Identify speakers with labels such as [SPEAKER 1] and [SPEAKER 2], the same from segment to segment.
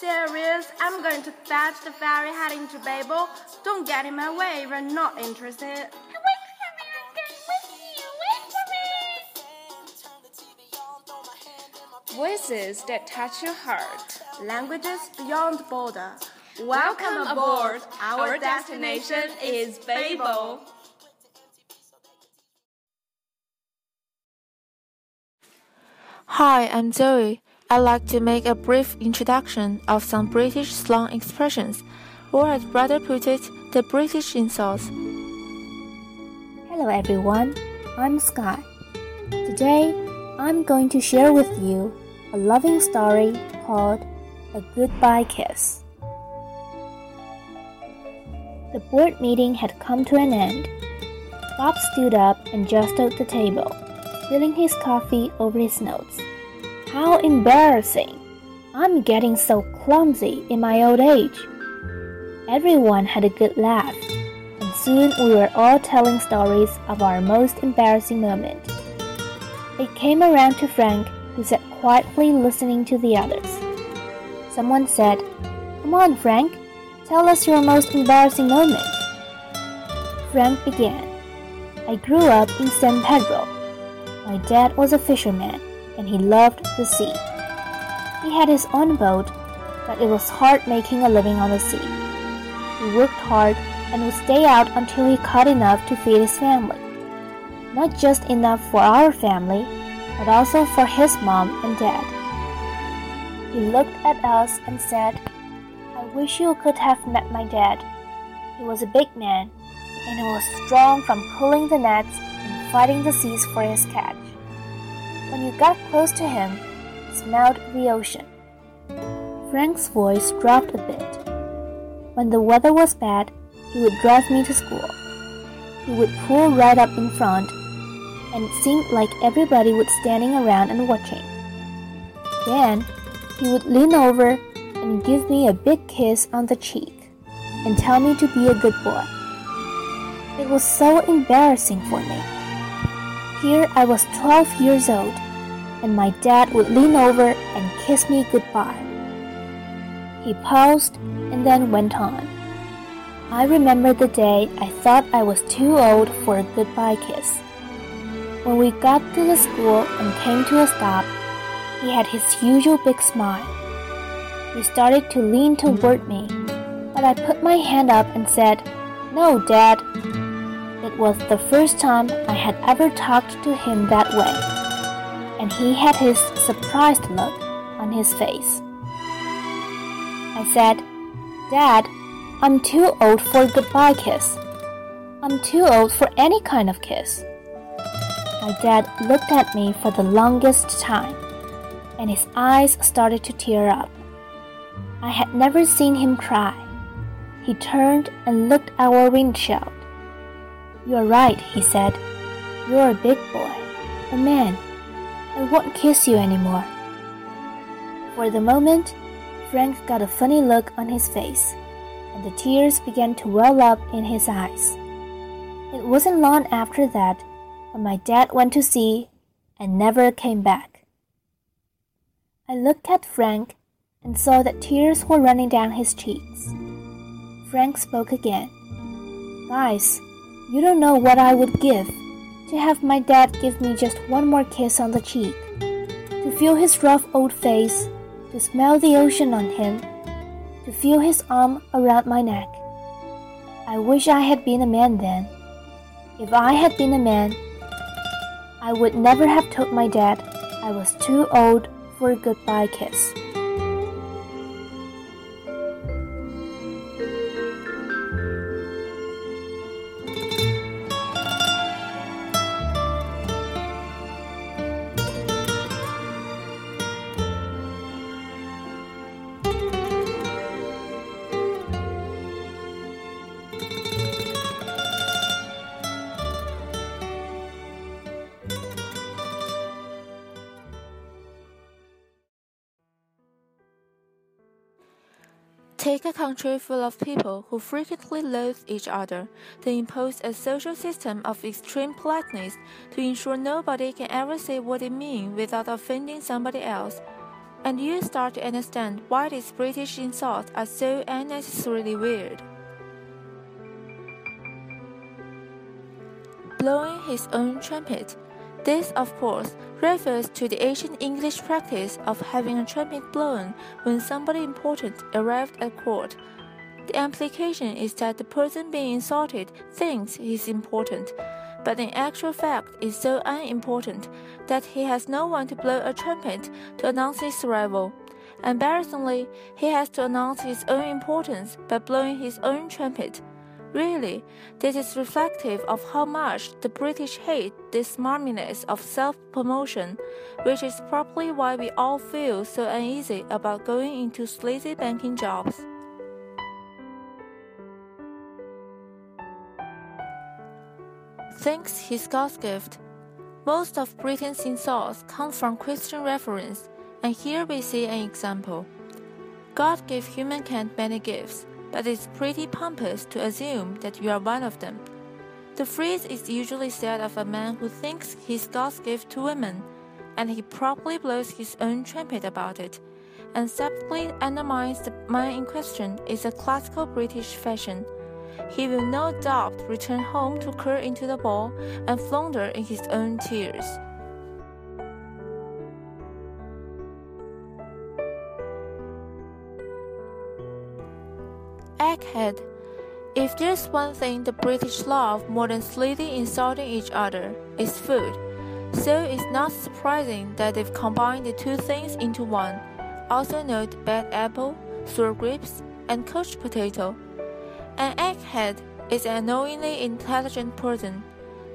[SPEAKER 1] Serious. I'm going to fetch the ferry heading to Babel. Don't get in my way if you're not interested.
[SPEAKER 2] Wait for me, I'm going with you. Wait for me.
[SPEAKER 3] Voices that touch your heart.
[SPEAKER 1] Languages beyond border.
[SPEAKER 3] Welcome aboard. Our destination is Babel.
[SPEAKER 4] Hi, I'm Zoe. I'd like to make a brief introduction of some British slang expressions, or I'd rather put it, the British insults.
[SPEAKER 5] Hello everyone, I'm Sky. Today, I'm going to share with you a loving story called A Goodbye Kiss. The board meeting had come to an end. Bob stood up and jostled the table, spilling his coffee over his notes. How embarrassing! I'm getting so clumsy in my old age. Everyone had a good laugh, and soon we were all telling stories of our most embarrassing moment. It came around to Frank, who sat quietly listening to the others. Someone said, Come on, Frank, tell us your most embarrassing moment. Frank began. I grew up in San Pedro. My dad was a fisherman and he loved the sea. He had his own boat, but it was hard making a living on the sea. He worked hard and would stay out until he caught enough to feed his family. Not just enough for our family, but also for his mom and dad. He looked at us and said, I wish you could have met my dad. He was a big man, and he was strong from pulling the nets and fighting the seas for his catch. When you got close to him, smelled the ocean. Frank's voice dropped a bit. When the weather was bad, he would drive me to school. He would pull right up in front, and it seemed like everybody was standing around and watching. Then he would lean over and give me a big kiss on the cheek and tell me to be a good boy. It was so embarrassing for me. Here I was 12 years old, and my dad would lean over and kiss me goodbye. He paused and then went on. I remember the day I thought I was too old for a goodbye kiss. When we got to the school and came to a stop, he had his usual big smile. He started to lean toward me, but I put my hand up and said, No, Dad. It was the first time I had ever talked to him that way, and he had his surprised look on his face. I said, Dad, I'm too old for a goodbye kiss. I'm too old for any kind of kiss. My dad looked at me for the longest time, and his eyes started to tear up. I had never seen him cry. He turned and looked at our windshield. You're right, he said. You're a big boy, a man. I won't kiss you anymore. For the moment, Frank got a funny look on his face, and the tears began to well up in his eyes. It wasn't long after that when my dad went to sea and never came back. I looked at Frank and saw that tears were running down his cheeks. Frank spoke again. Guys, you don't know what I would give to have my dad give me just one more kiss on the cheek, to feel his rough old face, to smell the ocean on him, to feel his arm around my neck. I wish I had been a man then. If I had been a man, I would never have told my dad I was too old for a goodbye kiss.
[SPEAKER 4] Take a country full of people who frequently loathe each other, then impose a social system of extreme politeness to ensure nobody can ever say what they mean without offending somebody else. And you start to understand why these British insults are so unnecessarily weird. Blowing his own trumpet. This, of course, refers to the ancient English practice of having a trumpet blown when somebody important arrived at court. The implication is that the person being insulted thinks he is important, but in actual fact is so unimportant that he has no one to blow a trumpet to announce his arrival. Embarrassingly, he has to announce his own importance by blowing his own trumpet. Really, this is reflective of how much the British hate this smarminess of self promotion, which is probably why we all feel so uneasy about going into sleazy banking jobs. Thanks his God's gift. Most of Britain's insults come from Christian reference, and here we see an example. God gave humankind many gifts but it's pretty pompous to assume that you are one of them. The phrase is usually said of a man who thinks he's God's gift to women, and he probably blows his own trumpet about it, and subtly undermines the man in question is a classical British fashion. He will no doubt return home to curl into the ball and flounder in his own tears. Egghead. If there's one thing the British love more than slightly insulting each other, it's food. So it's not surprising that they've combined the two things into one. Also note bad apple, sour grapes, and cooked potato. An egghead is an annoyingly intelligent person,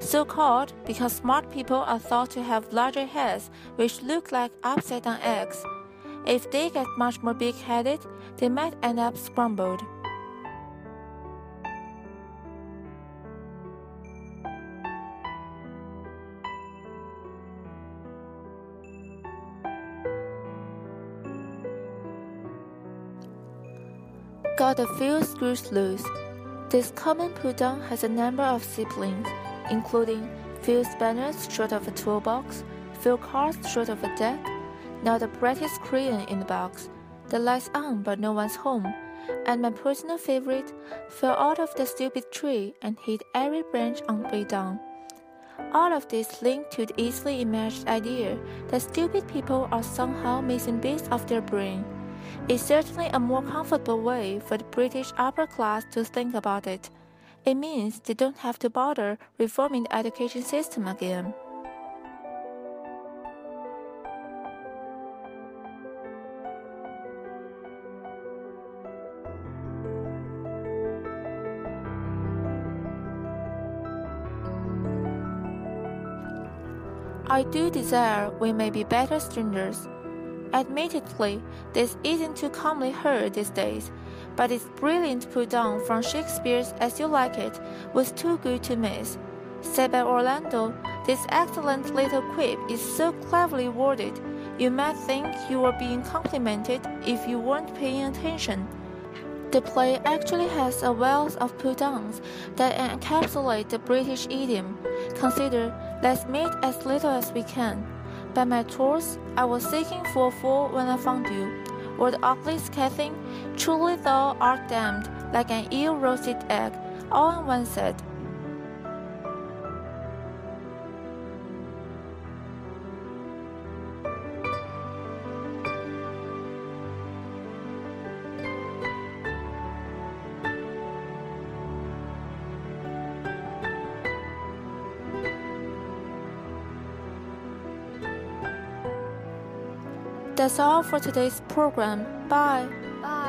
[SPEAKER 4] so called because smart people are thought to have larger heads which look like upside down eggs. If they get much more big headed, they might end up scrambled. Got a few screws loose. This common put-down has a number of siblings, including few spanners short of a toolbox, few cards short of a deck, not the brightest crayon in the box, the lights on but no one's home, and my personal favorite fell out of the stupid tree and hit every branch on the way down. All of this linked to the easily imagined idea that stupid people are somehow missing bits of their brain. It's certainly a more comfortable way for the British upper class to think about it. It means they don't have to bother reforming the education system again. I do desire we may be better strangers Admittedly, this isn't too commonly heard these days, but its brilliant put on from Shakespeare's As You Like It was too good to miss. Said by Orlando, this excellent little quip is so cleverly worded, you might think you were being complimented if you weren't paying attention. The play actually has a wealth of put-ons that encapsulate the British idiom. Consider, let's meet as little as we can. By my tours, I was seeking for fool when I found you, or the ugly scathing, truly thou art damned like an ill roasted egg, all in one set. That's all for today's program. Bye.
[SPEAKER 1] Bye.